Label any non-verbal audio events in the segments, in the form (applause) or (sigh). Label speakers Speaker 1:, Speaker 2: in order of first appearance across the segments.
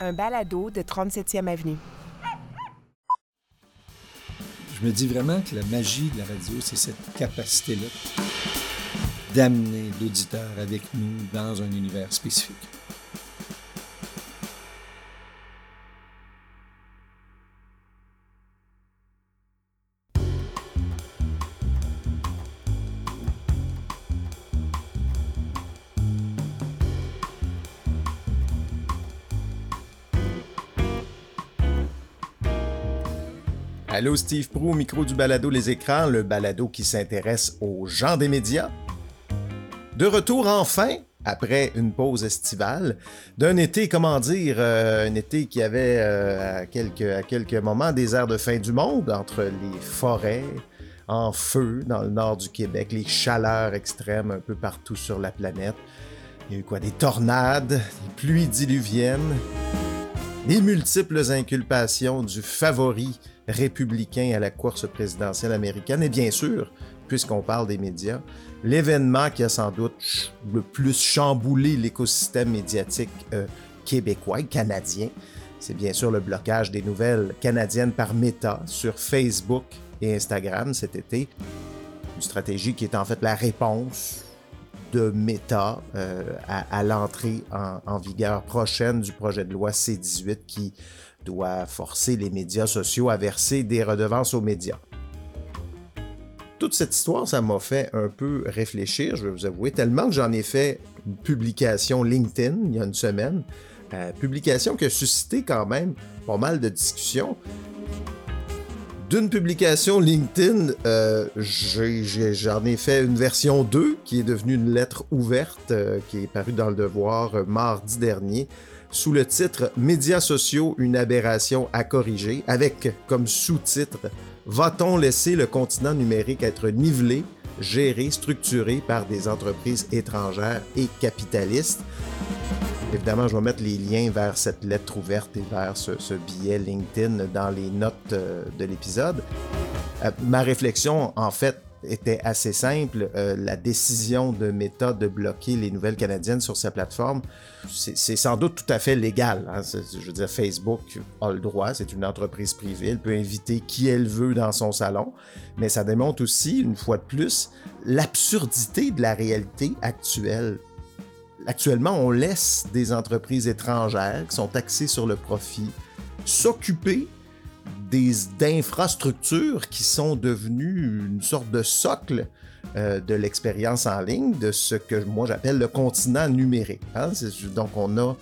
Speaker 1: un balado de 37e Avenue.
Speaker 2: Je me dis vraiment que la magie de la radio, c'est cette capacité-là d'amener l'auditeur avec nous dans un univers spécifique.
Speaker 3: Allô, Steve Prou, micro du balado Les Écrans, le balado qui s'intéresse aux gens des médias. De retour enfin, après une pause estivale, d'un été, comment dire, euh, un été qui avait euh, à, quelques, à quelques moments des airs de fin du monde, entre les forêts en feu dans le nord du Québec, les chaleurs extrêmes un peu partout sur la planète. Il y a eu quoi? Des tornades, des pluies diluviennes, des multiples inculpations du favori républicain à la course présidentielle américaine. Et bien sûr, puisqu'on parle des médias, l'événement qui a sans doute le plus chamboulé l'écosystème médiatique euh, québécois et canadien, c'est bien sûr le blocage des nouvelles canadiennes par Meta sur Facebook et Instagram cet été. Une stratégie qui est en fait la réponse de Meta euh, à, l'entrée en, en, vigueur prochaine du projet de loi C-18 qui doit forcer les médias sociaux à verser des redevances aux médias. Toute cette histoire, ça m'a fait un peu réfléchir, je vais vous avouer, tellement que j'en ai fait une publication LinkedIn il y a une semaine, euh, publication qui a suscité quand même pas mal de discussions. D'une publication LinkedIn, euh, j'en ai, fait une version 2 qui est devenue une lettre ouverte euh, qui est parue dans le Devoir mardi dernier sous le titre Médias sociaux, une aberration à corriger, avec comme sous-titre Va-t-on laisser le continent numérique être nivelé, géré, structuré par des entreprises étrangères et capitalistes Évidemment, je vais mettre les liens vers cette lettre ouverte et vers ce, billet LinkedIn dans les notes euh, de l'épisode. Euh, ma réflexion, en fait, était assez simple. Euh, la décision de Meta de bloquer les nouvelles canadiennes sur sa plateforme, c'est sans doute tout à fait légal. Hein. Je veux dire, Facebook a le droit, c'est une entreprise privée, elle peut inviter qui elle veut dans son salon, mais ça démontre aussi, une fois de plus, l'absurdité de la réalité actuelle. Actuellement, on laisse des entreprises étrangères qui sont axées sur le profit s'occuper d'infrastructures qui sont devenues une sorte de socle euh, de l'expérience en ligne, de ce que moi j'appelle le continent numérique. Hein. Donc on a,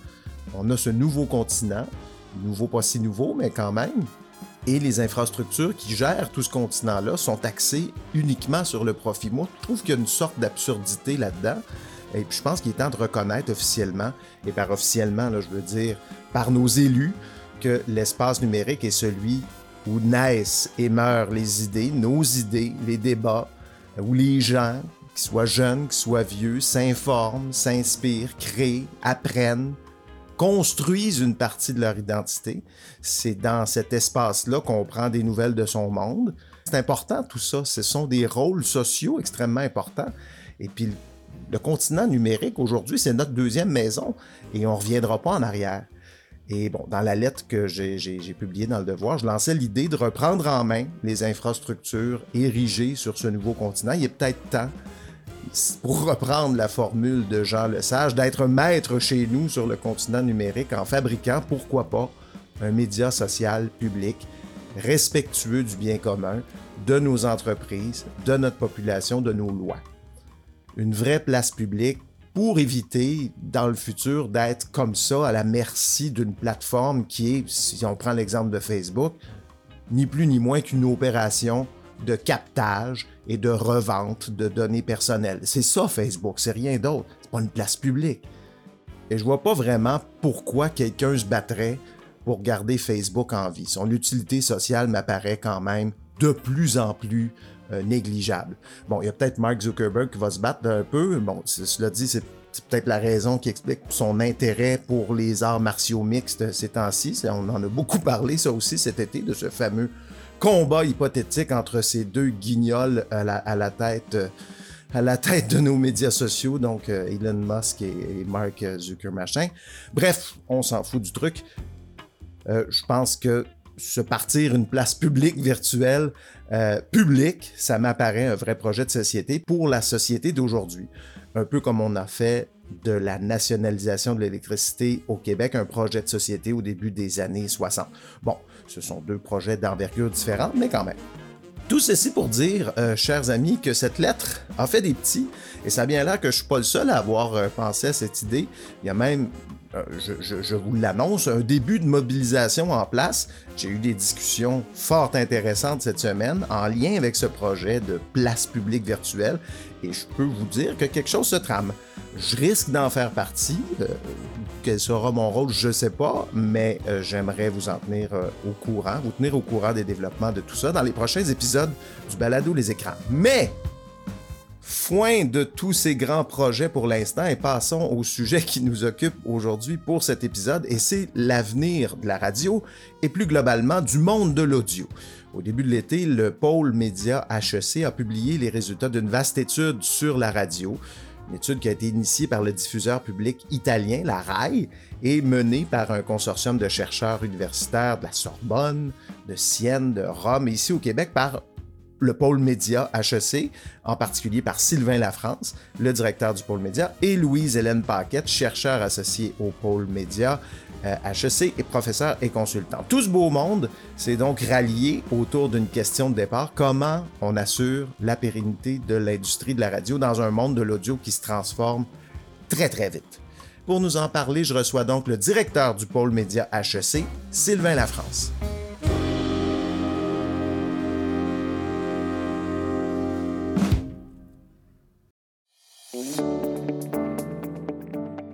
Speaker 3: on a ce nouveau continent, nouveau pas si nouveau, mais quand même, et les infrastructures qui gèrent tout ce continent-là sont axées uniquement sur le profit. Moi, je trouve qu'il y a une sorte d'absurdité là-dedans. Et puis je pense qu'il est temps de reconnaître officiellement, et par officiellement, là, je veux dire par nos élus, que l'espace numérique est celui où naissent et meurent les idées, nos idées, les débats, où les gens, qu'ils soient jeunes, qu'ils soient vieux, s'informent, s'inspirent, créent, apprennent, construisent une partie de leur identité. C'est dans cet espace-là qu'on prend des nouvelles de son monde. C'est important tout ça. Ce sont des rôles sociaux extrêmement importants. Et puis le continent numérique aujourd'hui, c'est notre deuxième maison et on ne reviendra pas en arrière. Et bon, dans la lettre que j'ai publiée dans le Devoir, je lançais l'idée de reprendre en main les infrastructures érigées sur ce nouveau continent. Il est peut-être temps, pour reprendre la formule de Jean Lesage, d'être maître chez nous sur le continent numérique en fabriquant, pourquoi pas, un média social public respectueux du bien commun, de nos entreprises, de notre population, de nos lois. Une vraie place publique pour éviter dans le futur d'être comme ça à la merci d'une plateforme qui est, si on prend l'exemple de Facebook, ni plus ni moins qu'une opération de captage et de revente de données personnelles. C'est ça Facebook, c'est rien d'autre. C'est pas une place publique. Et je vois pas vraiment pourquoi quelqu'un se battrait pour garder Facebook en vie. Son utilité sociale m'apparaît quand même de plus en plus négligeable. Bon, il y a peut-être Mark Zuckerberg qui va se battre un peu. Bon, cela dit, c'est peut-être la raison qui explique son intérêt pour les arts martiaux mixtes ces temps-ci. On en a beaucoup (laughs) parlé, ça aussi, cet été, de ce fameux combat hypothétique entre ces deux guignols à la, tête à la tête de nos médias sociaux, donc euh, Elon Musk et, Mark Zuckerberg. Bref, on s'en fout du truc. Euh, je pense que se partir une place publique virtuelle euh, publique, ça m'apparaît un vrai projet de société pour la société d'aujourd'hui. Un peu comme on a fait de la nationalisation de l'électricité au Québec, un projet de société au début des années 60. Bon, ce sont deux projets d'envergure différente, mais quand même. Tout ceci pour dire, euh, chers amis, que cette lettre a fait des petits, et ça vient là que je suis pas le seul à avoir euh, pensé à cette idée. Il y a même, euh, je, vous l'annonce, un début de mobilisation en place. J'ai eu des discussions fort intéressantes cette semaine en lien avec ce projet de place publique virtuelle, et je peux vous dire que quelque chose se trame. Je risque d'en faire partie. Euh, quel sera mon rôle, je ne sais pas, mais euh, j'aimerais vous en tenir au courant, vous tenir au courant des développements de tout ça dans les prochains épisodes du Balado Les Écrans. Mais, foin de tous ces grands projets pour l'instant et passons au sujet qui nous occupe aujourd'hui pour cet épisode et c'est l'avenir de la radio et plus globalement du monde de l'audio. Au début de l'été, le pôle média HEC a publié les résultats d'une vaste étude sur la radio une étude qui a été initiée par le diffuseur public italien, la RAI, et menée par un consortium de chercheurs universitaires de la Sorbonne, de Sienne, de Rome, et ici au Québec par le pôle média HEC, en particulier par Sylvain Lafrance, le directeur du pôle média, et Louise-Hélène Paquette, chercheur associé au pôle média HEC euh, et professeur et consultant. Tout ce beau monde s'est donc rallié autour d'une question de départ, comment on assure la pérennité de l'industrie de la radio dans un monde de l'audio qui se transforme très très vite? Pour nous en parler, je reçois donc le directeur du pôle média HEC, Sylvain Lafrance.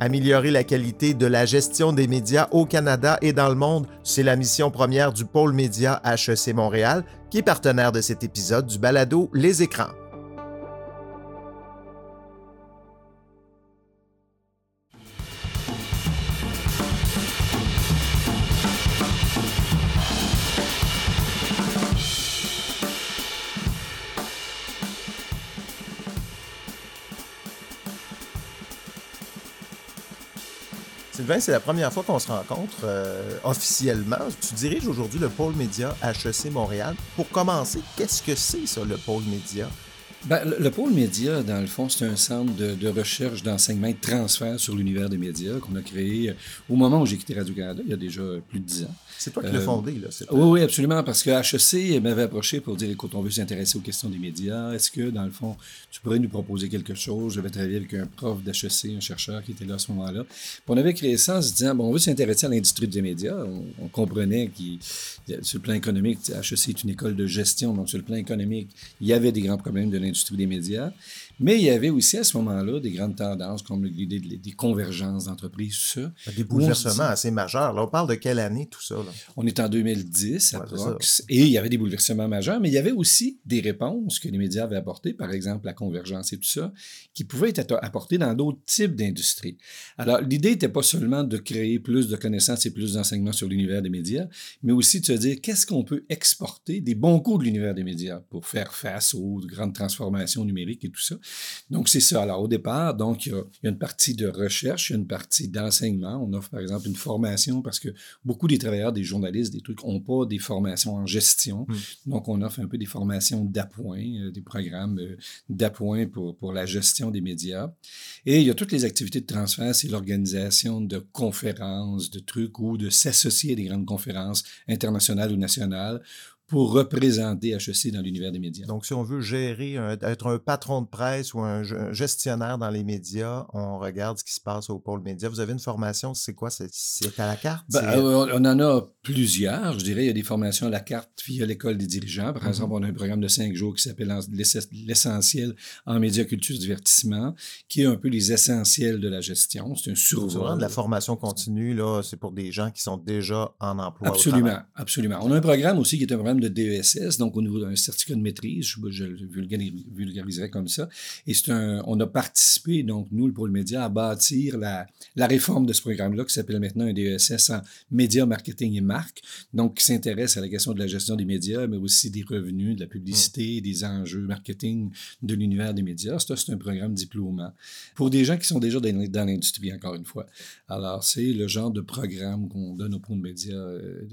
Speaker 3: Améliorer la qualité de la gestion des médias au Canada et dans le monde, c'est la mission première du pôle média HEC Montréal, qui est partenaire de cet épisode du balado Les écrans. C'est la première fois qu'on se rencontre euh, officiellement. Tu diriges aujourd'hui le pôle média HEC Montréal. Pour commencer, qu'est-ce que c'est ça, le pôle média?
Speaker 2: Ben, le, pôle média, dans le fond, c'est un centre de, recherche, d'enseignement et de transfert sur l'univers des médias qu'on a créé euh, au moment où j'ai quitté Radio-Canada, il y a déjà plus de dix ans.
Speaker 3: C'est toi qui l'as euh, fondé, là.
Speaker 2: Oui, oui, absolument, parce que HEC m'avait approché pour dire, écoute, on veut s'intéresser aux questions des médias. Est-ce que, dans le fond, tu pourrais nous proposer quelque chose? J'avais travaillé avec un prof d'HEC, un chercheur qui était là à ce moment-là. on avait créé ça en se disant, bon, on veut s'intéresser à l'industrie des médias. On, comprenait que sur le plan économique, HEC est une école de gestion, donc sur le plan économique, il y avait des grands problèmes de l'industrie des médias. Mais il y avait aussi à ce moment-là des grandes tendances comme l'idée des convergences d'entreprises, tout ça.
Speaker 3: Des bouleversements assez majeurs. Là, on parle de quelle année tout ça?
Speaker 2: On est en 2010 à Et il y avait des bouleversements majeurs, mais il y avait aussi des réponses que les médias avaient apportées, par exemple la convergence et tout ça, qui pouvaient être apportées dans d'autres types d'industries. Alors, l'idée n'était pas seulement de créer plus de connaissances et plus d'enseignements sur l'univers des médias, mais aussi de se dire qu'est-ce qu'on peut exporter des bons coups de l'univers des médias pour faire face aux grandes transformations numériques et tout ça? Donc, c'est ça. Alors, au départ, donc, il y, a, une partie de recherche, il y a une partie d'enseignement. On offre, par exemple, une formation parce que beaucoup des travailleurs, des journalistes, des trucs, n'ont pas des formations en gestion. Hmm. Donc, on offre un peu des formations d'appoint, euh, des programmes euh, d'appoint pour, pour la gestion des médias. Et il y a toutes les activités de transfert, c'est l'organisation de conférences, de trucs ou de s'associer à des grandes conférences internationales ou nationales pour représenter HEC dans l'univers des médias.
Speaker 3: Donc, si on veut gérer, être un patron de presse ou un, gestionnaire dans les médias, on regarde ce qui se passe au pôle média. Vous avez une formation, c'est quoi? C'est à la carte?
Speaker 2: Ben, euh, on, en a plusieurs. Je dirais, il y a des formations à la carte via l'école des dirigeants. Par mm-hmm. exemple, on a un programme de cinq jours qui s'appelle l'essentiel en médias, culture, divertissement, qui est un peu les essentiels de la gestion. C'est un survol.
Speaker 3: de la formation continue, là, c'est pour des gens qui sont déjà en emploi.
Speaker 2: Absolument, absolument. On a un programme aussi qui est un programme programme de DESS, donc au niveau d'un certificat de maîtrise, je, je, le vulgariserai comme ça. Et c'est un, on a participé, donc nous, le Pôle Média, à bâtir la, la réforme de ce programme-là qui s'appelle maintenant un DESS en médias, marketing et marque, donc qui s'intéresse à la question de la gestion des médias, mais aussi des revenus, de la publicité, mmh. des enjeux marketing de l'univers des médias. Ça, c'est un programme diplômant pour des gens qui sont déjà dans, dans l'industrie, encore une fois. Alors, c'est le genre de programme qu'on donne au Pôle Média euh,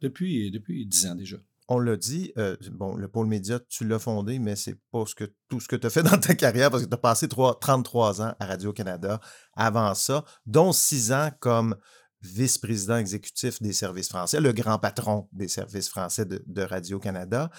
Speaker 2: depuis, depuis 10 ans déjà
Speaker 3: on l'a dit, euh, bon, le pôle média, tu l'as fondé, mais c'est pas que, tout ce que tu as fait (laughs) dans ta carrière parce que tu as passé 33 ans à Radio-Canada. Avant ça, dont 6 ans comme vice-président exécutif des services français, le grand patron des services français de Radio-Canada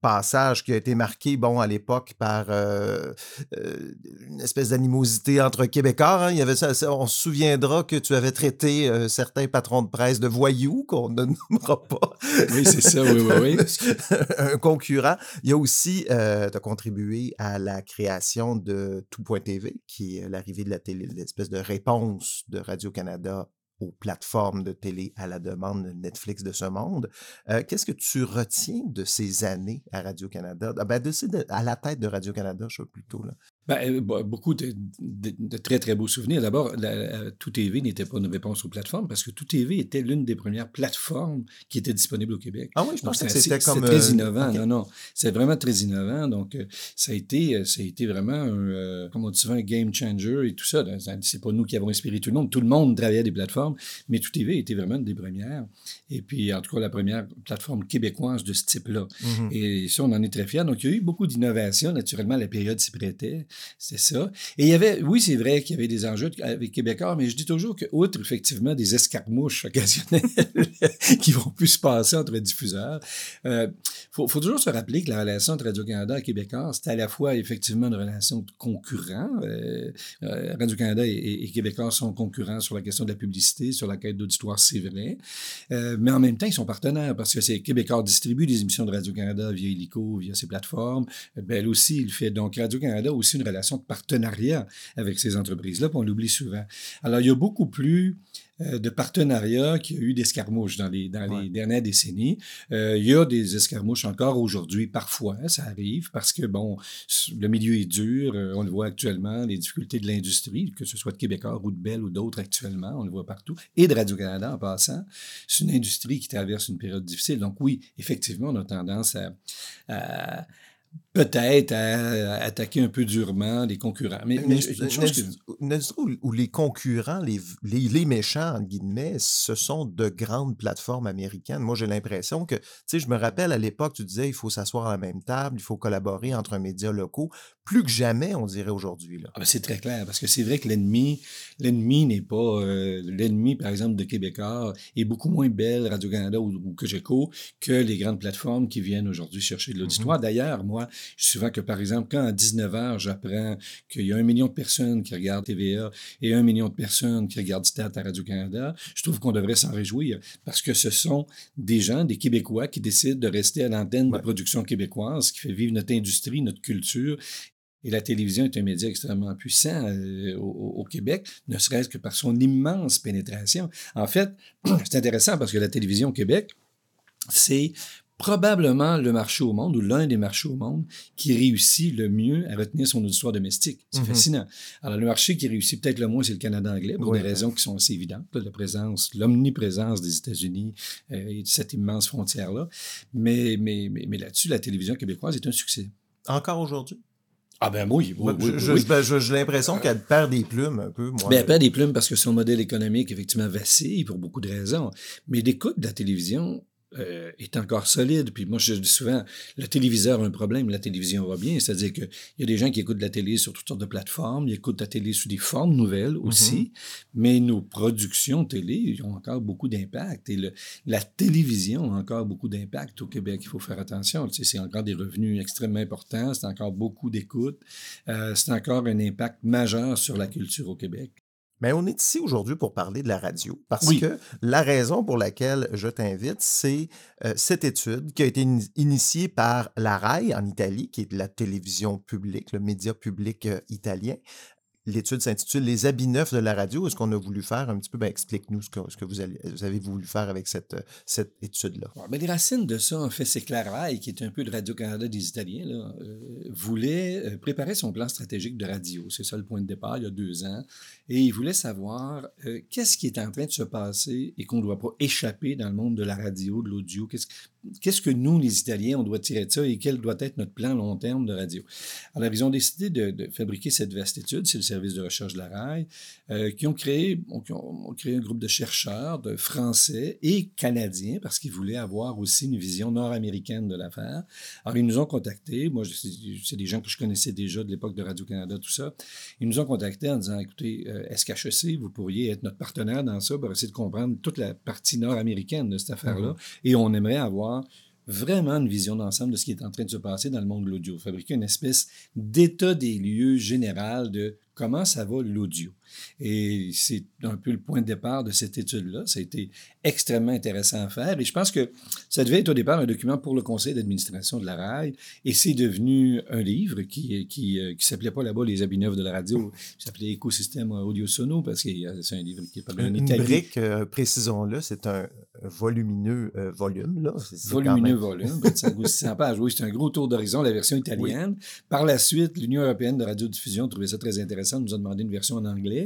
Speaker 3: passage qui a été marqué, bon, à l'époque, par euh, euh, une espèce d'animosité entre Québécois. Hein. Il y avait ça, on se souviendra que tu avais traité euh, certains patrons de presse de voyous, qu'on ne nommera pas.
Speaker 2: Oui, c'est ça, oui, oui, oui. (laughs)
Speaker 3: Un concurrent. Il y a aussi, tu as contribué à la création de Tout.tv, qui est l'arrivée de la télé, l'espèce de réponse de Radio-Canada aux plateformes de télé à la demande Netflix de ce monde. Euh, qu'est-ce que tu retiens de ces années à Radio-Canada? Ah, ben, de, à la tête de Radio-Canada, je sais plutôt. Là.
Speaker 2: Ben, euh, beaucoup de, très, très beaux souvenirs. D'abord, Tout TV n'était pas une réponse aux plateformes parce que Tout TV était l'une des premières plateformes qui était disponible au Québec.
Speaker 3: Ah oui, je pense que c'était comme...
Speaker 2: très euh, innovant. Non, non, c'est vraiment très innovant. Donc, euh, ça a été, ça a été vraiment, un, comme on dit souvent, un game changer et tout ça. C'est pas nous qui avons inspiré tout le monde. Tout le monde travaillait des plateformes, mais Tout TV était vraiment une des premières. Et puis, en tout cas, la première plateforme québécoise de ce type-là. Mm-hmm. Et ça, on en est très fiers. Donc, il y a eu beaucoup d'innovations. Naturellement, la période s'y prêtait. C'est ça. Et il y avait, oui, c'est vrai qu'il y avait des enjeux avec Québécois, mais je dis toujours que, outre effectivement des escarmouches occasionnelles (laughs) qui vont plus se passer entre diffuseurs, il euh, faut, toujours se rappeler que la relation entre Radio-Canada et Québécois, c'est à la fois effectivement une relation de concurrent. Euh, euh, Radio-Canada et, Québécois sont concurrents sur la question de la publicité, sur la quête d'auditoire, c'est vrai. mais en même temps, ils sont partenaires parce que c'est Québécois distribue des émissions de Radio-Canada via Helico, via ses plateformes. Belle aussi, il fait. Donc, Radio-Canada aussi une relation de partenariat avec ces entreprises-là, puis on l'oublie souvent. Alors, il y a beaucoup plus euh, de partenariats qu'il y a eu d'escarmouches dans les, dans les dernières décennies. Euh, il y a des escarmouches encore aujourd'hui, parfois, ça arrive, parce que, bon, le milieu est dur, euh, on le voit actuellement, les difficultés de l'industrie, que ce soit de Québécois ou de Bell ou d'autres actuellement, on le voit partout, et de Radio-Canada en passant. C'est une industrie qui traverse une période difficile. Donc oui, effectivement, on a tendance à peut-être à, attaquer un peu durement les concurrents. Mais, mais
Speaker 3: où, les concurrents, les, les, méchants, entre guillemets, ce sont de grandes plateformes américaines? Moi, j'ai l'impression que, tu sais, je me rappelle à l'époque, tu disais, il faut s'asseoir à la même table, il faut collaborer entre un média locaux. Plus que jamais, on dirait aujourd'hui.
Speaker 2: Ah ben, c'est très clair, parce que c'est vrai que l'ennemi, l'ennemi n'est pas, euh, l'ennemi, par exemple, de Québécois est beaucoup moins belle, Radio-Canada ou, ou Cogeco, que les grandes plateformes qui viennent aujourd'hui chercher de mmh l'auditoire. D'ailleurs, moi, souvent que, par exemple, quand à 19 h, j'apprends qu'il y a un million de personnes qui regardent TVA et un million de personnes qui regardent Stat à Radio-Canada, je trouve qu'on devrait s'en réjouir parce que ce sont des gens, des Québécois qui décident de rester à l'antenne de production québécoise, qui fait vivre notre industrie, notre culture et la télévision est un média extrêmement puissant euh, au, Québec, ne serait-ce que par son immense pénétration. En fait, (clears throat) c'est intéressant parce que la télévision au Québec, c'est probablement le marché au monde ou l'un des marchés au monde qui réussit le mieux à retenir son auditoire domestique. C'est mhm. fascinant. Alors, le marché qui réussit peut-être le moins, c'est le Canada anglais, pour des raisons qui sont assez évidentes. La présence, l'omniprésence des États-Unis euh, et de cette immense frontière-là. Mais, mais, mais, là-dessus, la télévision québécoise est un succès.
Speaker 3: Encore aujourd'hui?
Speaker 2: Ah ben oui, oui,
Speaker 3: ben, J'ai l'impression qu'elle perd des plumes un peu. Moi.
Speaker 2: Ben, elle perd des plumes parce que son modèle économique, effectivement, vacille pour beaucoup de raisons. Mais l'écoute de la télévision, euh, est encore solide. Puis moi, je dis souvent, le téléviseur a un problème, la télévision va bien. C'est-à-dire qu'il y a des gens qui écoutent la télé sur toutes sortes de plateformes, ils écoutent la télé sous des formes nouvelles mm-hmm. aussi, mais nos productions télé ont encore beaucoup d'impact. Et le, la télévision a encore beaucoup d'impact au Québec. Il faut faire attention. Tu sais, c'est encore des revenus extrêmement importants, c'est encore beaucoup d'écoute, euh, c'est encore un impact majeur sur la culture au Québec.
Speaker 3: Mais on est ici aujourd'hui pour parler de la radio. Parce que la raison pour laquelle je t'invite, c'est euh, cette étude qui a été initiée par la RAI en Italie, qui est la télévision publique, le média public euh, italien. L'étude s'intitule Les habits neufs de la radio. Est-ce qu'on a voulu faire un petit peu, ben, explique-nous ce que, vous, avez voulu faire avec cette, cette étude-là.
Speaker 2: Ben, les racines de ça, en fait, c'est Clarail, qui est un peu de Radio-Canada des Italiens, euh, voulait euh, préparer son plan stratégique de radio. C'est ça le point de départ, il y a deux ans. Et il voulait savoir euh, qu'est-ce qui est en train de se passer et qu'on ne doit pas échapper dans le monde de la radio, de l'audio? Qu'est-ce que nous, les Italiens, on doit tirer de ça et quel doit être notre plan long terme de radio? Alors, ils ont décidé de, fabriquer cette vaste étude, c'est le service de recherche de la RAI, euh, qui ont créé, ont, créé un groupe de chercheurs de français et canadiens parce qu'ils voulaient avoir aussi une vision nord-américaine de l'affaire. Alors, ils nous ont contactés. Moi, c'est des gens que je connaissais déjà de l'époque de Radio-Canada, tout ça. Ils nous ont contactés en disant, écoutez, euh, SKHEC, vous pourriez être notre partenaire dans ça pour essayer de comprendre toute la partie nord-américaine de cette affaire-là? Mm-hmm. Et on aimerait avoir vraiment une vision d'ensemble de ce qui est en train de se passer dans le monde de l'audio. Fabriquer une espèce d'état des lieux général de comment ça va l'audio. Et c'est un peu le point de départ de cette étude-là. Ça a été extrêmement intéressant à faire. Et je pense que ça devait être au départ un document pour le conseil d'administration de la RAI. Et c'est devenu un livre qui, qui, euh, qui s'appelait pas là-bas Les habits neufs de la radio. Il s'appelait Écosystème audio sono parce que c'est un livre qui est pas
Speaker 3: en Une brique, euh, précisons-le, c'est un volumineux euh, volume. Là.
Speaker 2: volumineux volume, 600 pages. Oui, c'est un gros tour d'horizon, la version italienne. Par la suite, l'Union européenne de radiodiffusion trouvait ça très intéressant, nous a demandé une version en anglais.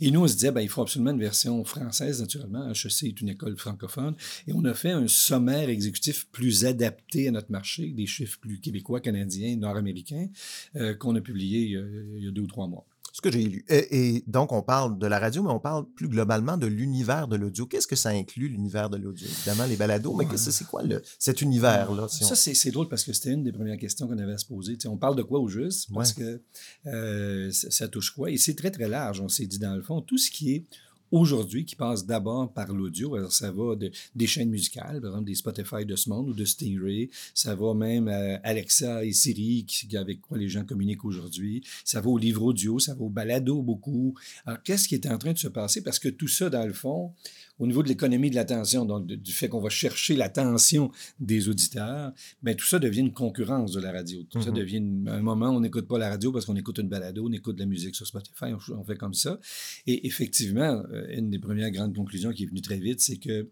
Speaker 2: Et nous, on se disait, ben, il faut absolument une version française, naturellement. HEC est une école francophone. Et on a fait un sommaire exécutif plus adapté à notre marché, des chiffres plus québécois, canadiens, nord-américains, euh, qu'on a publié il y a deux ou trois mois
Speaker 3: ce que j'ai lu. Et, donc, on parle de la radio, mais on parle plus globalement de l'univers de l'audio. Qu'est-ce que ça inclut, l'univers de l'audio? Évidemment, les balados, mais c'est quoi le, cet univers-là?
Speaker 2: ça, c'est drôle parce que c'était une des premières questions qu'on avait à se poser. on parle de quoi au juste? Parce que euh, ça, touche quoi? Et c'est très, très large. On s'est dit, dans le fond, tout ce qui est aujourd'hui qui passe d'abord par l'audio. Alors, ça va de, des chaînes musicales, par exemple des Spotify de ce monde ou de Stingray. Ça va même à Alexa et Siri, qui, avec quoi les gens communiquent aujourd'hui. Ça va au livre audio, ça va au balado beaucoup. Alors, qu'est-ce qui est en train de se passer? Parce que tout ça, dans le fond, au niveau de l'économie de l'attention, donc du fait qu'on va chercher l'attention des auditeurs, bien, tout ça devient une concurrence de la radio. Tout ça mm-hmm. devient un moment où on n'écoute pas la radio parce qu'on écoute une balado, on écoute de la musique sur Spotify, on, fait comme ça. Et effectivement, euh, une des premières grandes conclusions qui est venue très vite, c'est que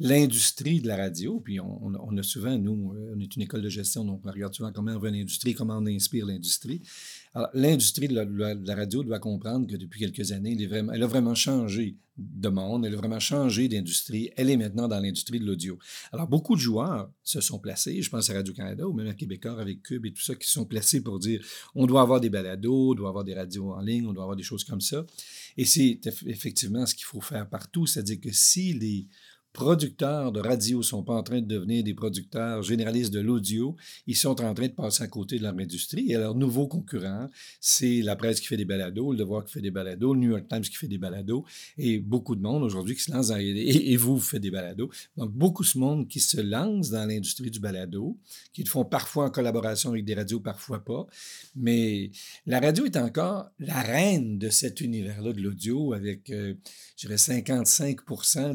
Speaker 2: l'industrie de la radio, puis on, a souvent, nous, euh, on est une école de gestion, donc on regarde souvent comment on veut l'industrie, comment on inspire l'industrie. Alors, l'industrie de, la radio doit comprendre que depuis quelques années, elle, elle, a vraiment changé de monde, elle a vraiment changé d'industrie. Elle est maintenant dans l'industrie de l'audio. Alors, beaucoup de joueurs se sont placés, je pense à Radio-Canada ou même à Québécois avec Cube et tout ça, qui sont placés pour dire on doit avoir des balados, on doit avoir des radios en ligne, on doit avoir des choses comme ça. Et c'est effectivement ce qu'il faut faire partout, c'est-à-dire que si les producteurs de radio ne sont pas en train de devenir des producteurs généralistes de l'audio, ils sont en train de passer à côté de leur industrie. Et leur nouveau concurrent, c'est la presse qui fait des balados, le Devoir qui fait des balados, le New York Times qui fait des balados, et beaucoup de monde aujourd'hui qui se lance dans... Et, vous, vous faites des balados. Donc, beaucoup de monde qui se lance dans l'industrie du balado, qui le font parfois en collaboration avec des radios, parfois pas. Mais la radio est encore la reine de cet univers-là de l'audio avec, euh, je dirais, 55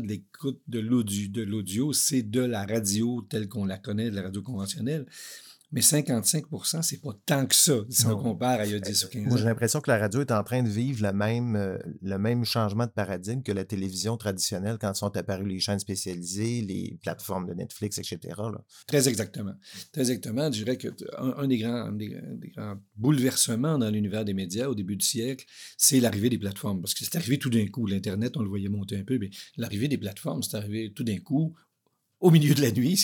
Speaker 2: de l'écoute de l'audio, c'est de la radio telle qu'on la connaît, de la radio conventionnelle. Mais 55% c'est pas tant que ça, si on compare à il y a 10 ou 15 ans.
Speaker 3: Moi, j'ai l'impression que la radio est en train de vivre le même, euh, le même changement de paradigme que la télévision traditionnelle quand sont apparues les chaînes spécialisées, les plateformes de Netflix, etc.
Speaker 2: Très exactement. Très exactement. Je dirais qu'un un des, grands, des, grands bouleversements dans l'univers des médias au début du siècle, c'est l'arrivée des plateformes. Parce que c'est arrivé tout d'un coup. L'Internet, on le voyait monter un peu, mais l'arrivée des plateformes, c'est arrivé tout d'un coup au milieu de la nuit.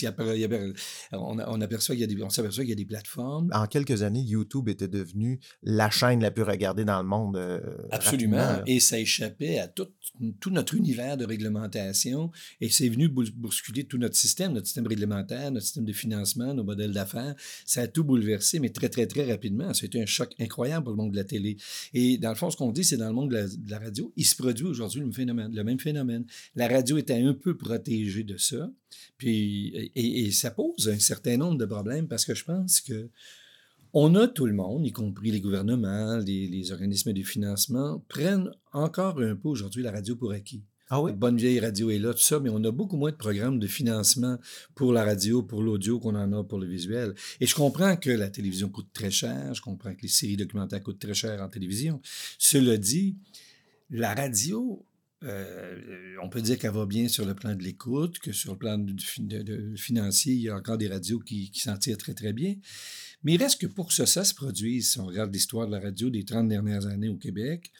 Speaker 2: on, aperçoit qu'il y a des, s'aperçoit qu'il y a des plateformes.
Speaker 3: En quelques années, YouTube était devenu la chaîne la plus regardée dans le monde. Euh,
Speaker 2: Absolument. Et ça échappait à tout, tout, notre univers de réglementation. Et c'est venu bousculer tout notre système, notre système réglementaire, notre système de financement, nos modèles d'affaires. Ça a tout bouleversé, mais très, très, très rapidement. Ça a été un choc incroyable pour le monde de la télé. Et dans le fond, ce qu'on dit, c'est dans le monde de la, radio, il se produit aujourd'hui le, le même phénomène. La radio était un peu protégée de ça. Puis, et, ça pose un certain nombre de problèmes parce que je pense que on a tout le monde, y compris les gouvernements, les, les organismes de financement, prennent encore un peu aujourd'hui la radio pour acquis. Ah oui? Bonne vieille radio est là, tout ça, mais on a beaucoup moins de programmes de financement pour la radio, pour l'audio qu'on en a pour le visuel. Et je comprends que la télévision coûte très cher, je comprends que les séries documentaires coûtent très cher en télévision. Cela dit, la radio, euh, on peut dire qu'elle va bien sur le plan de l'écoute, que sur le plan de, financier, il y a encore des radios qui, s'en tirent très, très bien. Mais il reste que pour que ça, ça se produise, si on regarde l'histoire de la radio des 30 dernières années au Québec,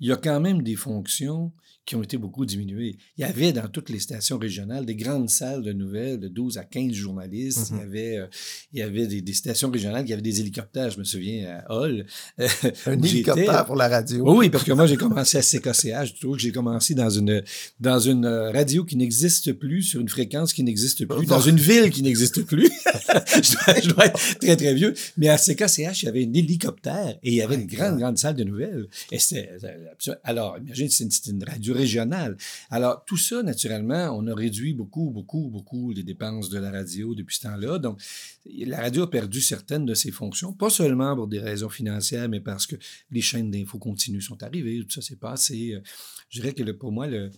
Speaker 2: il y a quand même des fonctions qui ont été beaucoup diminuées. Il y avait dans toutes les stations régionales des grandes salles de nouvelles de 12 à 15 journalistes. Il y mm-hmm. avait, euh, il y avait des, stations régionales qui avaient des hélicoptères, je me souviens, à Hall.
Speaker 3: Un hélicoptère pour la radio.
Speaker 2: Oui, parce que moi, j'ai commencé à CKCH. Que j'ai commencé dans une, dans une euh, radio qui n'existe plus, sur une fréquence qui n'existe plus, dans une ville qui n'existe plus. (laughs) je, dois, être très, très vieux. Mais à CKCH, il y avait un hélicoptère et il y avait une grande, grande salle de nouvelles. Et c'était alors, imagine, c'est une, radio régionale. Alors, tout ça, naturellement, on a réduit beaucoup, beaucoup, beaucoup les dépenses de la radio depuis ce temps-là. Donc, la radio a perdu certaines de ses fonctions, pas seulement pour des raisons financières, mais parce que les chaînes d'infos continues sont arrivées, tout ça s'est passé. Euh, je dirais que pour moi, le,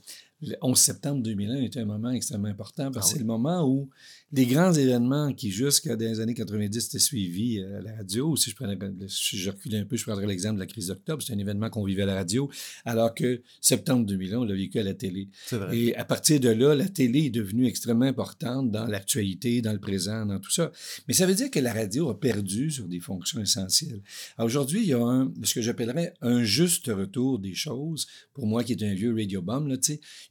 Speaker 2: 11 septembre 2001 était un moment extrêmement important parce que ah c'est le moment où les grands événements qui, jusqu'à des années 90, étaient suivis à la radio, si je prenais, si je reculais un peu, je prendrais l'exemple de la crise d'octobre, c'est un événement qu'on vivait à la radio, alors que septembre 2001, on l'a vécu à la télé. Vrai. Et à partir de là, la télé est devenue extrêmement importante dans l'actualité, dans le présent, dans tout ça. Mais ça veut dire que la radio a perdu sur des fonctions essentielles. Aujourd'hui, il y a un, ce que j'appellerais un juste retour des choses. Pour moi, qui est un vieux radio bomb, là,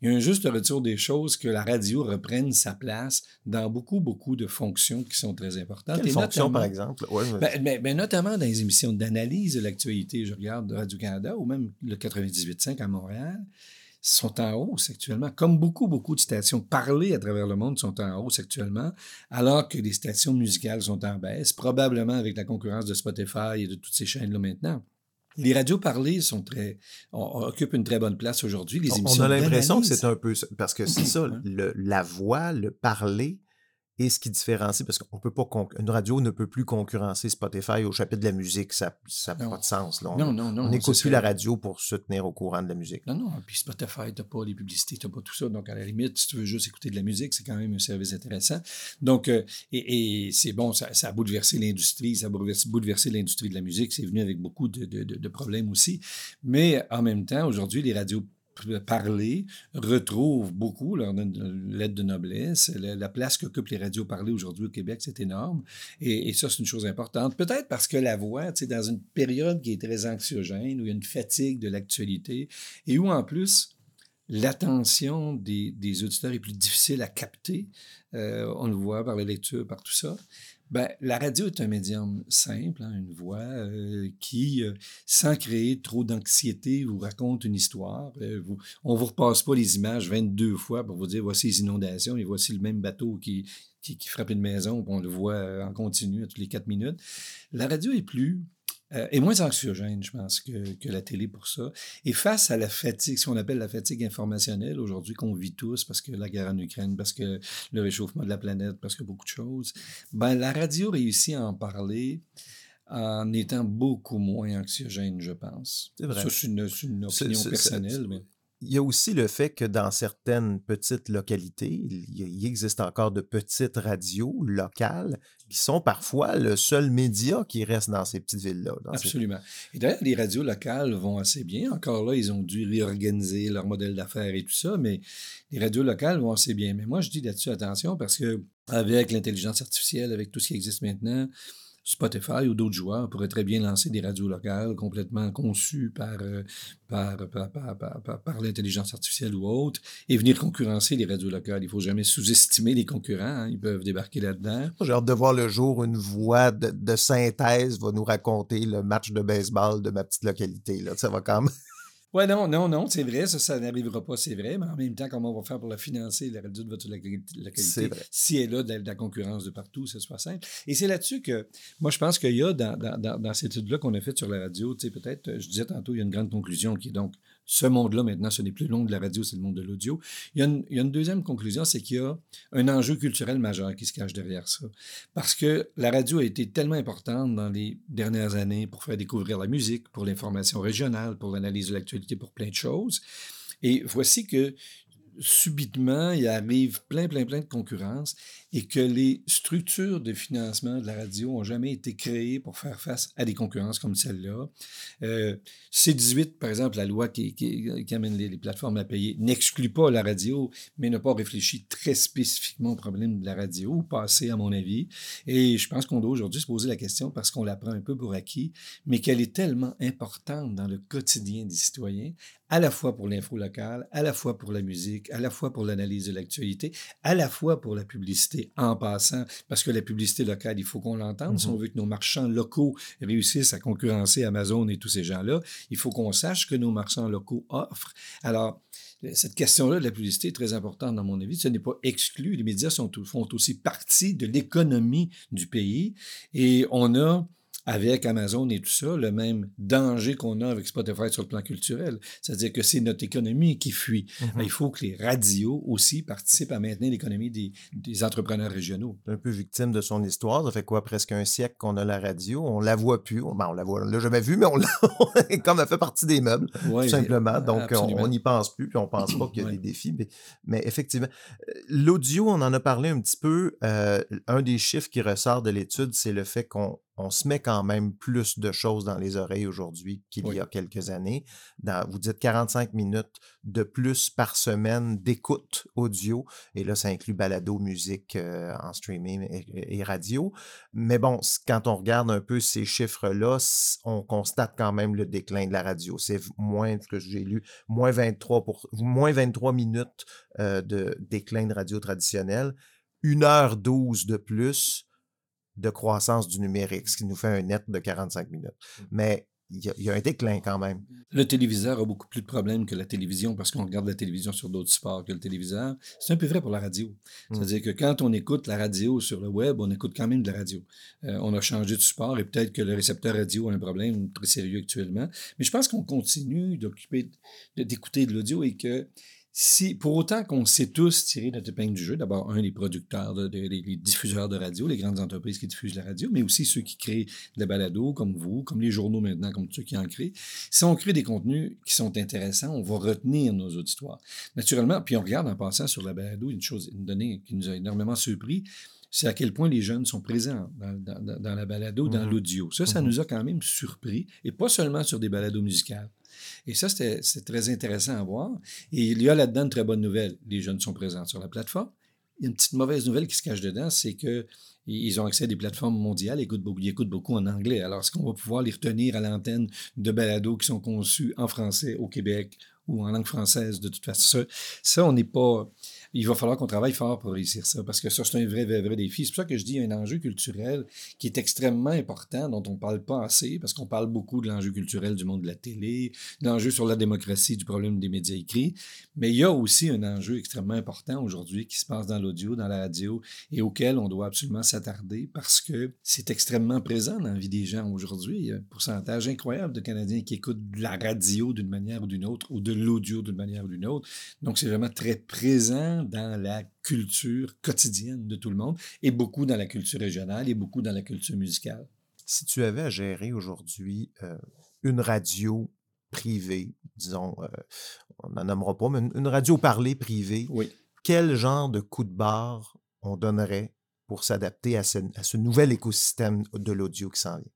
Speaker 2: il y a un juste retour des choses que la radio reprenne sa place dans beaucoup beaucoup, de fonctions qui sont très importantes.
Speaker 3: Quelles fonctions, par exemple?
Speaker 2: Ben, ben, ben, notamment dans les émissions d'analyse de l'actualité. Je regarde Radio-Canada ou même le 98.5 à Montréal sont en hausse actuellement, comme beaucoup, beaucoup de stations parlées à travers le monde sont en hausse actuellement, alors que les stations musicales sont en baisse, probablement avec la concurrence de Spotify et de toutes ces chaînes-là maintenant. Les radios parlées sont très, occupent une très bonne place aujourd'hui. Les
Speaker 3: émissions on a l'impression que c'est un peu parce que c'est (clears throat) ça, la voix, le parler, et ce qui différencie, parce qu'on peut pas, une radio ne peut plus concurrencer Spotify au chapitre de la musique, ça n'a pas de sens. Là. On, non, non, non. On n'écoute plus la radio pour se tenir au courant de la musique.
Speaker 2: Non, non. Puis Spotify, tu n'as pas les publicités, tu n'as pas tout ça. Donc, à la limite, si tu veux juste écouter de la musique, c'est quand même un service intéressant. Donc, euh, et, c'est bon, ça, a bouleversé l'industrie, ça a bouleversé, l'industrie de la musique. C'est venu avec beaucoup de, de problèmes aussi. Mais en même temps, aujourd'hui, les radios parler retrouvent beaucoup leur lettre de noblesse. La, place qu'occupent les radios parlées aujourd'hui au Québec, c'est énorme. Et, ça, c'est une chose importante. Peut-être parce que la voix, tu dans une période qui est très anxiogène, où il y a une fatigue de l'actualité, et où en plus, l'attention des, auditeurs est plus difficile à capter. Euh, on le voit par la lecture, par tout ça. Ben, la radio est un médium simple, hein, une voix euh, qui, euh, sans créer trop d'anxiété, vous raconte une histoire. Euh, on ne vous repasse pas les images 22 fois pour vous dire voici les inondations et voici le même bateau qui, qui, qui frappe une maison, on le voit en continu à toutes les quatre minutes. La radio est plus euh, est moins anxiogène, je pense, que, que, la télé pour ça. Et face à la fatigue, ce qu'on appelle la fatigue informationnelle aujourd'hui, qu'on vit tous parce que la guerre en Ukraine, parce que le réchauffement de la planète, parce que beaucoup de choses, ben, la radio réussit à en parler en étant beaucoup moins anxiogène, je pense. C'est vrai. Ça, c'est une, une, opinion personnelle. Mais
Speaker 3: il y a aussi le fait que dans certaines petites localités, il existe encore de petites radios locales qui sont parfois le seul média qui reste dans ces petites villes-là.
Speaker 2: Absolument. Et d'ailleurs, les radios locales vont assez bien. Encore là, ils ont dû réorganiser leur modèle d'affaires et tout ça, mais les radios locales vont assez bien. Mais moi, je dis là-dessus attention parce que avec l'intelligence artificielle, avec tout ce qui existe maintenant, Spotify ou d'autres joueurs pourraient très bien lancer des radios locales complètement conçues par, euh, l'intelligence artificielle ou autre et venir concurrencer les radios locales. Il ne faut jamais sous-estimer les concurrents. Hein. Ils peuvent débarquer là-dedans.
Speaker 3: J'ai hâte de voir le jour une voix de, de, synthèse va nous raconter le match de baseball de ma petite localité. Là. Ça va quand même.
Speaker 2: Oui, non, non, non, c'est vrai, ça, ça n'arrivera pas, c'est vrai, mais en même temps, comment on va faire pour la financer, la réduire de votre localité, si elle a de la, concurrence de partout, ce soit simple. Et c'est là-dessus que, moi, je pense qu'il y a dans, dans, dans, cette étude-là qu'on a faite sur la radio, tu sais, peut-être, je disais tantôt, il y a une grande conclusion qui est donc ce monde-là, maintenant, ce n'est plus le monde de la radio, c'est le monde de l'audio. Il, y a une deuxième conclusion, c'est qu'il y a un enjeu culturel majeur qui se cache derrière ça. Parce que la radio a été tellement importante dans les dernières années pour faire découvrir la musique, pour l'information régionale, pour l'analyse de l'actualité, pour plein de choses. Et voici que subitement, il arrive plein, plein, plein de concurrence et que les structures de financement de la radio n'ont jamais été créées pour faire face à des concurrences comme celle-là. Euh, C18, par exemple, la loi qui, amène les, plateformes à payer, n'exclut pas la radio, mais n'a pas réfléchi très spécifiquement au problème de la radio, passé, à mon avis. Et je pense qu'on doit aujourd'hui se poser la question, parce qu'on la prend un peu pour acquis, mais qu'elle est tellement importante dans le quotidien des citoyens, à la fois pour l'info locale, à la fois pour la musique, à la fois pour l'analyse de l'actualité, à la fois pour la publicité en passant, parce que la publicité locale, il faut qu'on l'entende. Si on mhm. veut que nos marchands locaux réussissent à concurrencer Amazon et tous ces gens-là, il faut qu'on sache que nos marchands locaux offrent. Alors, cette question-là de la publicité est très importante dans mon avis. Ce n'est pas exclu. Les médias sont, font aussi partie de l'économie du pays et on a avec Amazon et tout ça, le même danger qu'on a avec Spotify sur le plan culturel. C'est-à-dire que c'est notre économie qui fuit. Mm-hmm. Il faut que les radios aussi participent à maintenir l'économie des, des, entrepreneurs régionaux.
Speaker 3: Un peu victime de son histoire. Ça fait quoi, presque un siècle qu'on a la radio. On la voit plus. Ben, on la voit, on l'a jamais vue, mais on l'a (laughs) comme elle fait partie des meubles, tout simplement. Donc, on n'y pense plus, puis on pense pas qu'il y a des défis. Mais, mais effectivement, euh, l'audio, on en a parlé un petit peu. Euh, un des chiffres qui ressort de l'étude, c'est le fait qu'on on se met quand même plus de choses dans les oreilles aujourd'hui qu'il y a quelques années. vous dites 45 minutes de plus par semaine d'écoute audio, et là, ça inclut balado, musique euh, en streaming et, radio. Mais bon, quand on regarde un peu ces chiffres-là, on constate quand même le déclin de la radio. C'est moins, ce que j'ai lu, moins 23, pour, moins 23 minutes euh, de déclin de radio traditionnelle, 1 heure 12 de plus de croissance du numérique, ce qui nous fait un net de 45 minutes. Mmh. Mais il y, a un déclin quand même.
Speaker 2: Le téléviseur a beaucoup plus de problèmes que la télévision parce qu'on regarde la télévision sur d'autres supports que le téléviseur. C'est un peu vrai pour la radio. Mmh. C'est-à-dire que quand on écoute la radio sur le web, on écoute quand même de la radio. Euh, on a changé de support et peut-être que le récepteur radio a un problème très sérieux actuellement. Mais je pense qu'on continue d'occuper, d'écouter de l'audio et que si, pour autant qu'on sait tous tirer notre épingle du jeu, d'abord, un, les producteurs, de, les, diffuseurs de radio, les grandes entreprises qui diffusent la radio, mais aussi ceux qui créent des balados comme vous, comme les journaux maintenant, comme ceux qui en créent. Si on crée des contenus qui sont intéressants, on va retenir nos auditoires. Naturellement, puis on regarde en passant sur la balado, une chose, une donnée qui nous a énormément surpris, c'est à quel point les jeunes sont présents dans, la balado, dans mmh l'audio. Ça, ça mmh nous a quand même surpris, et pas seulement sur des balados musicales. Et ça, c'est très intéressant à voir. Et il y a là-dedans une très bonne nouvelle. Les jeunes sont présents sur la plateforme. Une petite mauvaise nouvelle qui se cache dedans, c'est qu'ils ont accès à des plateformes mondiales, ils écoutent beaucoup, ils écoutent beaucoup en anglais. Alors, est-ce qu'on va pouvoir les retenir à l'antenne de balados qui sont conçus en français au Québec ou en langue française de toute façon? Ça, on n'est pas il va falloir qu'on travaille fort pour réussir ça, parce que ça, c'est un vrai, vrai, vrai défi. C'est pour ça que je dis un enjeu culturel qui est extrêmement important, dont on ne parle pas assez, parce qu'on parle beaucoup de l'enjeu culturel du monde de la télé, l'enjeu sur la démocratie, du problème des médias écrits, mais il y a aussi un enjeu extrêmement important aujourd'hui qui se passe dans l'audio, dans la radio, et auquel on doit absolument s'attarder, parce que c'est extrêmement présent dans la vie des gens aujourd'hui. Il y a un pourcentage incroyable de Canadiens qui écoutent de la radio d'une manière ou d'une autre, ou de l'audio d'une manière ou d'une autre. Donc, c'est vraiment très présent dans la culture quotidienne de tout le monde et beaucoup dans la culture régionale et beaucoup dans la culture musicale.
Speaker 3: Si tu avais à gérer aujourd'hui euh, une radio privée, disons, euh, on n'en nommera pas, mais une, radio parlée privée, quel genre de coup de barre on donnerait pour s'adapter à ce nouvel écosystème de l'audio qui s'en vient?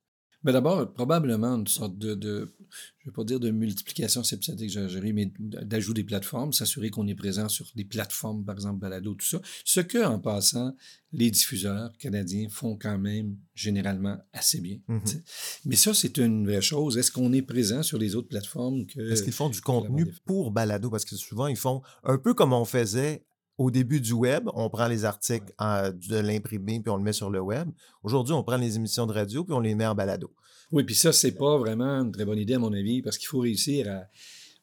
Speaker 2: Mais d'abord, probablement une sorte de, je ne vais pas dire de multiplication, c'est peut-être exagéré, mais d'ajout des plateformes, s'assurer qu'on est présent sur des plateformes, par exemple Balado, tout ça. Ce que, en passant, les diffuseurs canadiens font quand même généralement assez bien. Mm-hmm. Mais ça, c'est une vraie chose. Est-ce qu'on est présent sur les autres plateformes que.
Speaker 3: Est-ce qu'ils font du contenu pour Balado? Parce que souvent, ils font un peu comme on faisait au début du web, on prend les articles de l'imprimé puis on le met sur le web. Aujourd'hui, on prend les émissions de radio puis on les met en balado.
Speaker 2: Oui, puis ça, c'est pas vraiment une très bonne idée, à mon avis, parce qu'il faut réussir à,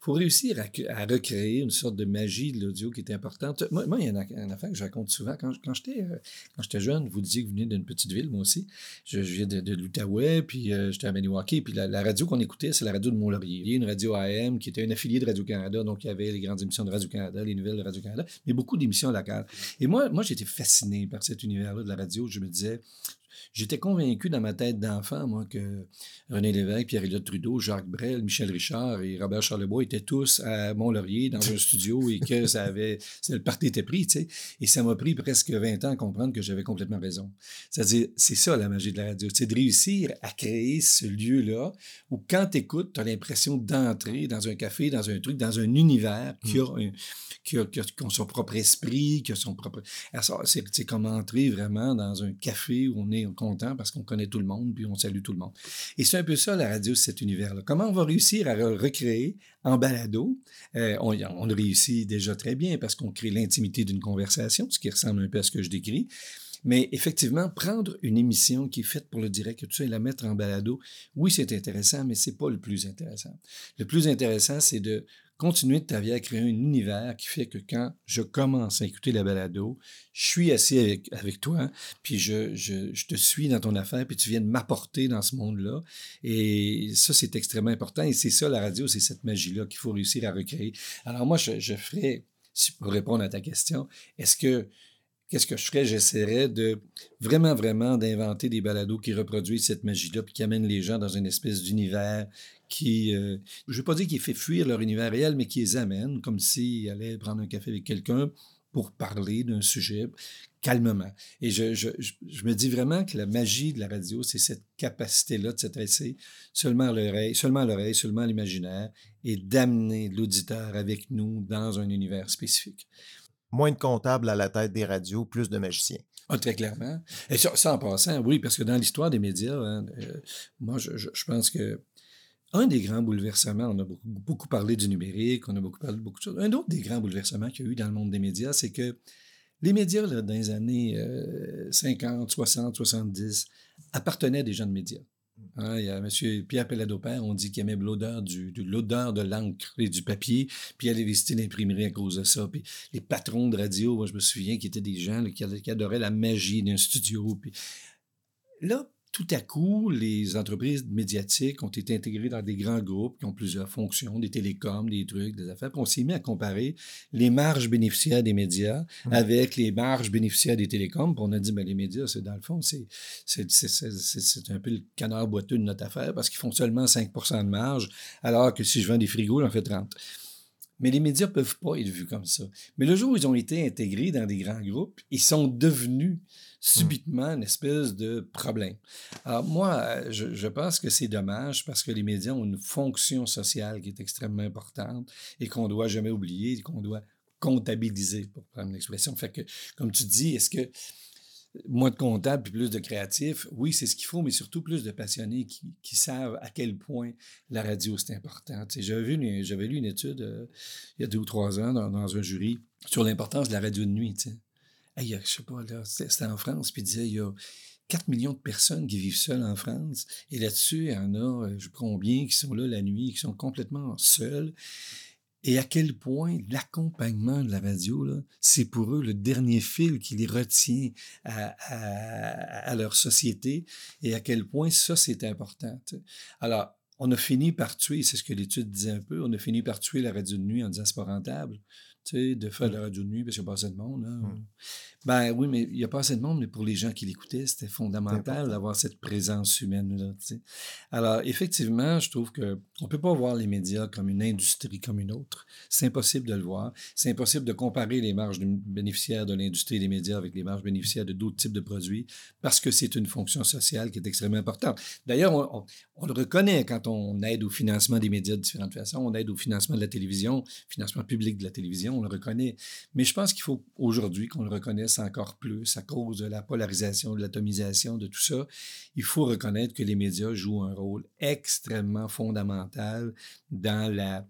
Speaker 2: faut réussir à, recréer une sorte de magie de l'audio qui est importante. Moi, il y a un affaire que je raconte souvent. Quand, quand euh, j'étais jeune, vous disiez que vous venez d'une petite ville, moi aussi. Je, viens de, l'Outaouais, puis euh, j'étais à Maniwaki. Puis la, radio qu'on écoutait, c'est la radio de Mont-Laurier. Il y a une radio AM qui était une affiliée de Radio-Canada. Donc, il y avait les grandes émissions de Radio-Canada, les nouvelles de Radio-Canada, mais beaucoup d'émissions locales. Et moi, moi j'étais fasciné par cet univers-là de la radio. Je me disais, j'étais convaincu dans ma tête d'enfant, moi, que René Lévesque, Pierre-Éliott Trudeau, Jacques Brel, Michel Richard et Robert Charlebois étaient tous à Mont-Laurier dans un studio et que ça avait, (laughs) le parti était pris, tu sais. Et ça m'a pris presque 20 ans à comprendre que j'avais complètement raison. C'est-à-dire, c'est ça la magie de la radio, c'est de réussir à créer ce lieu-là où quand tu écoutes, tu as l'impression d'entrer dans un café, dans un truc, dans un univers qui a, mmh. qui a, qui a son propre esprit, qui a son propre... C'est comme entrer vraiment dans un café où on est content parce qu'on connaît tout le monde, puis on salue tout le monde. Et c'est un peu ça, la radio, cet univers-là. Comment on va réussir à recréer en balado? Euh, on, réussit déjà très bien parce qu'on crée l'intimité d'une conversation, ce qui ressemble un peu à ce que je décris. Mais effectivement, prendre une émission qui est faite pour le direct, que tu sais, la mettre en balado, oui, c'est intéressant, mais c'est pas le plus intéressant. Le plus intéressant, c'est de continuer de ta vie à créer un univers qui fait que quand je commence à écouter la balado, je suis assis avec, toi, puis je, je, te suis dans ton affaire, puis tu viens de m'apporter dans ce monde-là. Et ça, c'est extrêmement important. Et c'est ça, la radio, c'est cette magie-là qu'il faut réussir à recréer. Alors moi, je, je ferais, pour répondre à ta question, est-ce que qu'est-ce que je ferais? J'essaierais de vraiment, vraiment d'inventer des balados qui reproduisent cette magie-là, puis qui amènent les gens dans une espèce d'univers qui, euh, je ne veux pas dire qui fait fuir leur univers réel, mais qui les amène, comme s'ils allaient prendre un café avec quelqu'un pour parler d'un sujet calmement. Et je, je, je, me dis vraiment que la magie de la radio, c'est cette capacité-là de s'adresser seulement à l'oreille, seulement à l'oreille, seulement à l'imaginaire, et d'amener l'auditeur avec nous dans un univers spécifique
Speaker 3: moins de comptables à la tête des radios, plus de magiciens.
Speaker 2: Ah, très clairement. Et ça, en passant, oui, parce que dans l'histoire des médias, hein, euh, moi, je, pense que un des grands bouleversements, on a beaucoup, parlé du numérique, on a beaucoup parlé de beaucoup de choses. Un autre des grands bouleversements qu'il y a eu dans le monde des médias, c'est que les médias, dans les années 50, 60, 70, appartenaient à des de médias. Hein, il y a M. Pierre Pelladopère, on dit qu'il aimait l'odeur du, de l'odeur de l'encre et du papier, puis il allait visiter l'imprimerie à cause de ça. Puis les patrons de radio, moi je me souviens, qui étaient des gens qui, qui, adoraient la magie d'un studio. Puis là, tout à coup, les entreprises médiatiques ont été intégrées dans des grands groupes qui ont plusieurs fonctions, des télécoms, des trucs, des affaires. Puis on s'est mis à comparer les marges bénéficiaires des médias mmh. avec les marges bénéficiaires des télécoms. Puis on a dit, ben, les médias, c'est dans le fond, c'est, c'est, c'est, un peu le canard boiteux de notre affaire parce qu'ils font seulement 5% de marge, alors que si je vends des frigos, j'en fais 30. Mais les médias ne peuvent pas être vus comme ça. Mais le jour où ils ont été intégrés dans des grands groupes, ils sont devenus subitement une espèce de problème. Alors moi, je, je pense que c'est dommage parce que les médias ont une fonction sociale qui est extrêmement importante et qu'on doit jamais oublier, qu'on doit comptabiliser, pour prendre l'expression. Fait que, comme tu dis, est-ce que moins de comptables puis plus de créatifs, oui, c'est ce qu'il faut, mais surtout plus de passionnés qui, savent à quel point la radio, c'est important. J'avais, lu une étude euh, il y a deux ou trois ans dans un jury sur l'importance de la radio de nuit. Sais je sais pas, là, c'était en France, puis il disait, il y a 4 millions de personnes qui vivent seules en France. Et là-dessus, il y en a, euh, je sais combien, qui sont là la nuit, qui sont complètement seuls. Et à quel point l'accompagnement de la radio, c'est pour eux le dernier fil qui les retient à, à, leur société et à quel point ça, c'est important. Alors, on a fini par tuer, c'est ce que l'étude disait un peu, on a fini par tuer la radio de nuit en disant c'est pas rentable de faire de la radio de nuit parce qu'il n'y a pas assez de monde. Hein. Ben oui, mais il n'y a pas assez de monde, mais pour les gens qui l'écoutaient, c'était fondamental d'avoir cette présence humaine-là. Alors, effectivement, je trouve qu'on ne peut pas voir les médias comme une industrie comme une autre. C'est impossible de le voir. C'est impossible de comparer les marges bénéficiaires de l'industrie des médias avec les marges bénéficiaires de d'autres types de produits parce que c'est une fonction sociale qui est extrêmement importante. D'ailleurs, on, on, le reconnaît quand on aide au financement des médias de différentes façons. On aide au financement de la télévision, financement public de la télévision, on le reconnaît. Mais je pense qu'il faut aujourd'hui qu'on le reconnaisse encore plus à cause de la polarisation, de l'atomisation, de tout ça. Il faut reconnaître que les médias jouent un rôle extrêmement fondamental dans la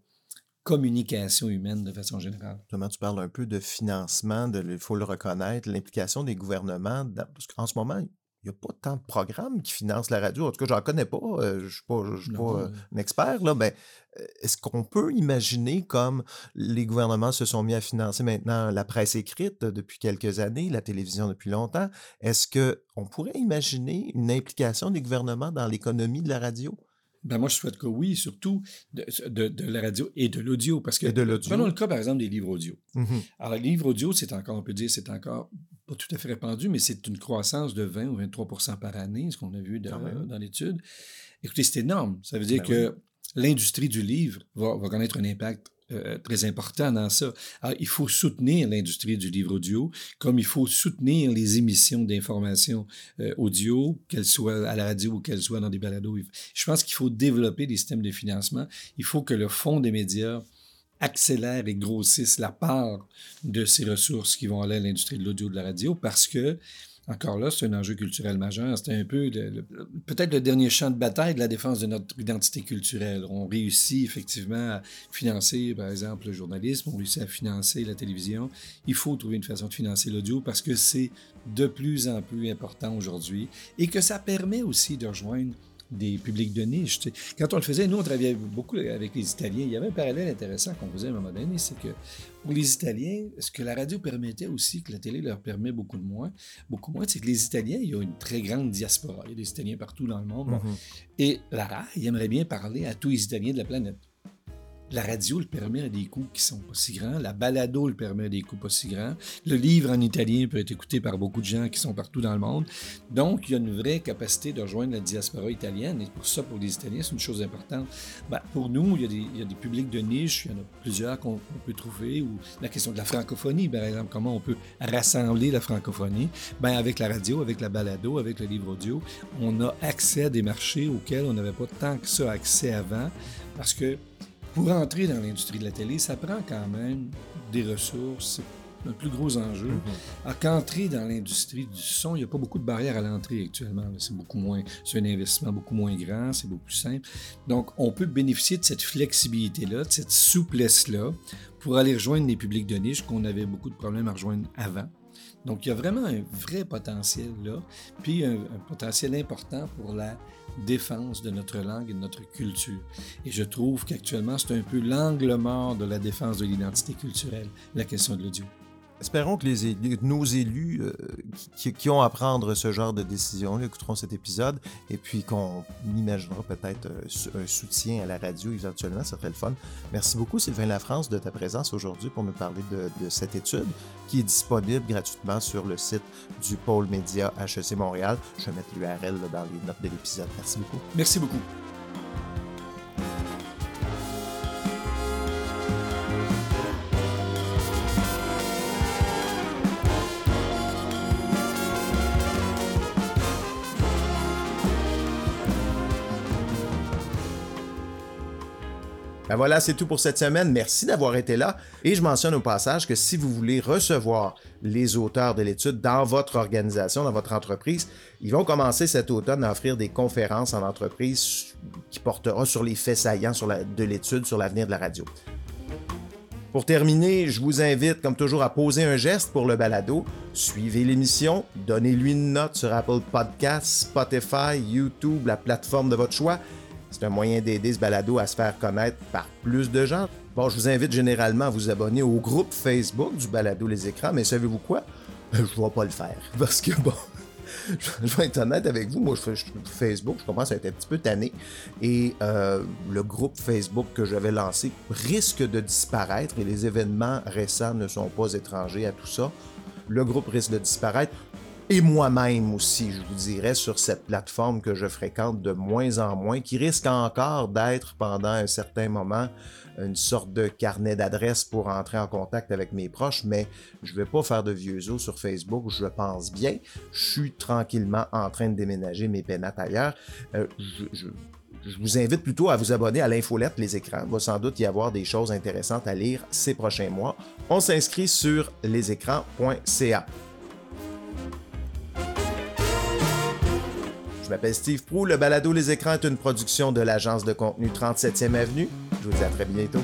Speaker 2: communication humaine de façon générale.
Speaker 3: Justement, tu parles un peu de financement, il faut le reconnaître, l'implication des gouvernements. parce qu'en ce moment, il n'y a pas tant de programmes qui financent la radio. En tout cas, je n'en connais pas. Euh, je ne suis pas, je suis pas euh, un expert. Là, mais euh, est-ce qu'on peut imaginer comme les gouvernements se sont mis à financer maintenant la presse écrite depuis quelques années, la télévision depuis longtemps? Est-ce qu'on pourrait imaginer une implication des gouvernements dans l'économie de la radio?
Speaker 2: Ben moi, je souhaite que oui, surtout de, de, de la radio et de l'audio. Parce que,
Speaker 3: de
Speaker 2: prenons le cas, par exemple, des livres audio. Mm-hmm. Alors, les livres audio, c'est encore, on peut dire, c'est encore pas tout à fait répandu, mais c'est une croissance de 20 ou 23% par année, ce qu'on a vu dans, l'étude. Écoutez, c'est énorme. Ça veut dire ben que l'industrie du livre va, va connaître un impact euh, très important dans ça. Il faut soutenir l'industrie du livre audio, comme il faut soutenir les émissions d'information euh, audio, qu'elles soient à la radio ou qu'elles soient dans des balados. Je pense qu'il faut développer des systèmes de financement. Il faut que le fonds des médias accélère et grossisse la part de ces ressources qui vont aller à l'industrie de l'audio de la radio parce que encore là, c'est un enjeu culturel majeur. C'est un peu peut-être le dernier champ de bataille de la défense de notre identité culturelle. On réussit effectivement à financer, par exemple, le journalisme, on réussit à financer la télévision. Il faut trouver une façon de financer l'audio parce que c'est de plus en plus important aujourd'hui et que ça permet aussi de rejoindre des publics de niche. Quand on le faisait, nous, on travaillait beaucoup avec les Italiens. Il y avait un parallèle intéressant qu'on faisait à un moment donné, c'est que pour les Italiens, ce que la radio permettait aussi, que la télé leur permet beaucoup de moins, beaucoup moins, c'est que les Italiens, il y a une très grande diaspora. Il y a des Italiens partout dans le monde. Mm-hmm. Et la RAI aimerait bien parler à tous les Italiens de la planète. La radio le permet à des coûts qui sont pas si grands. La balado le permet à des coûts pas si grands. Le livre en italien peut être écouté par beaucoup de gens qui sont partout dans le monde. Donc, il y a une vraie capacité de rejoindre la diaspora italienne. Et pour ça, pour les Italiens, c'est une chose importante. Ben, pour nous, il y, a des, publics de niche. Il y en a plusieurs qu'on peut trouver. Ou la question de la francophonie, par exemple, comment on peut rassembler la francophonie? Ben, avec la radio, avec la balado, avec le livre audio, on a accès à des marchés auxquels on n'avait pas tant que ça accès avant. Parce que pour entrer dans l'industrie de la télé, ça prend quand même des ressources. C'est un plus gros enjeu. Mm Qu'entrer dans l'industrie du son, il n'y a pas beaucoup de barrières à l'entrée actuellement. C'est beaucoup moins, c'est un investissement beaucoup moins grand, c'est beaucoup plus simple. Donc, on peut bénéficier de cette flexibilité-là, de cette souplesse-là, pour aller rejoindre les publics de niche qu'on avait beaucoup de problèmes à rejoindre avant. Donc, il y a vraiment un vrai potentiel là, puis un, un potentiel important pour la défense de notre langue et de notre culture. Et je trouve qu'actuellement, c'est un peu l'angle mort de la défense de l'identité culturelle, la question de l'audio.
Speaker 3: Espérons que nos élus euh, qui, ont à prendre ce genre de décision écouteront cet épisode et puis qu'on imaginera peut-être euh, un soutien à la radio éventuellement, ça serait le fun. Merci beaucoup Sylvain Lafrance de ta présence aujourd'hui pour nous parler de, de, cette étude qui est disponible gratuitement sur le site du pôle média HEC Montréal. Je vais mettre l'URL dans les notes de l'épisode. Merci beaucoup.
Speaker 2: Merci beaucoup.
Speaker 3: Ben voilà, c'est tout pour cette semaine. Merci d'avoir été là. Et je mentionne au passage que si vous voulez recevoir les auteurs de l'étude dans votre organisation, dans votre entreprise, ils vont commencer cet automne à offrir des conférences en entreprise qui portera sur les faits saillants de l'étude sur l'avenir de la radio. Pour terminer, je vous invite, comme toujours, à poser un geste pour le balado. Suivez l'émission, donnez-lui une note sur Apple Podcasts, Spotify, YouTube, la plateforme de votre choix. C'est un moyen d'aider ce balado à se faire connaître par plus de gens. Bon, je vous invite généralement à vous abonner au groupe Facebook du balado Les Écrans, mais savez-vous quoi? Je ne vais pas le faire. (laughs) Parce que, bon, je vais être honnête avec vous, moi, je fais Facebook, je commence à être un petit peu tanné. Et euh, le groupe Facebook que j'avais lancé risque de disparaître et les événements récents ne sont pas étrangers à tout ça. Le groupe risque de disparaître et moi-même aussi, je vous dirais, sur cette plateforme que je fréquente de moins en moins, qui risque encore d'être pendant un certain moment une sorte de carnet d'adresses pour entrer en contact avec mes proches, mais je ne vais pas faire de vieux os sur Facebook, je pense bien. Je suis tranquillement en train de déménager mes pénates ailleurs. Euh, je, vous invite plutôt à vous abonner à l'infolette Les Écrans. Il va sans doute y avoir des choses intéressantes à lire ces prochains mois. On s'inscrit sur lesécrans.ca. m'appelle Steve Prou. Le balado Les Écrans est une production de l'agence de contenu 37e Avenue. Je vous dis à très bientôt.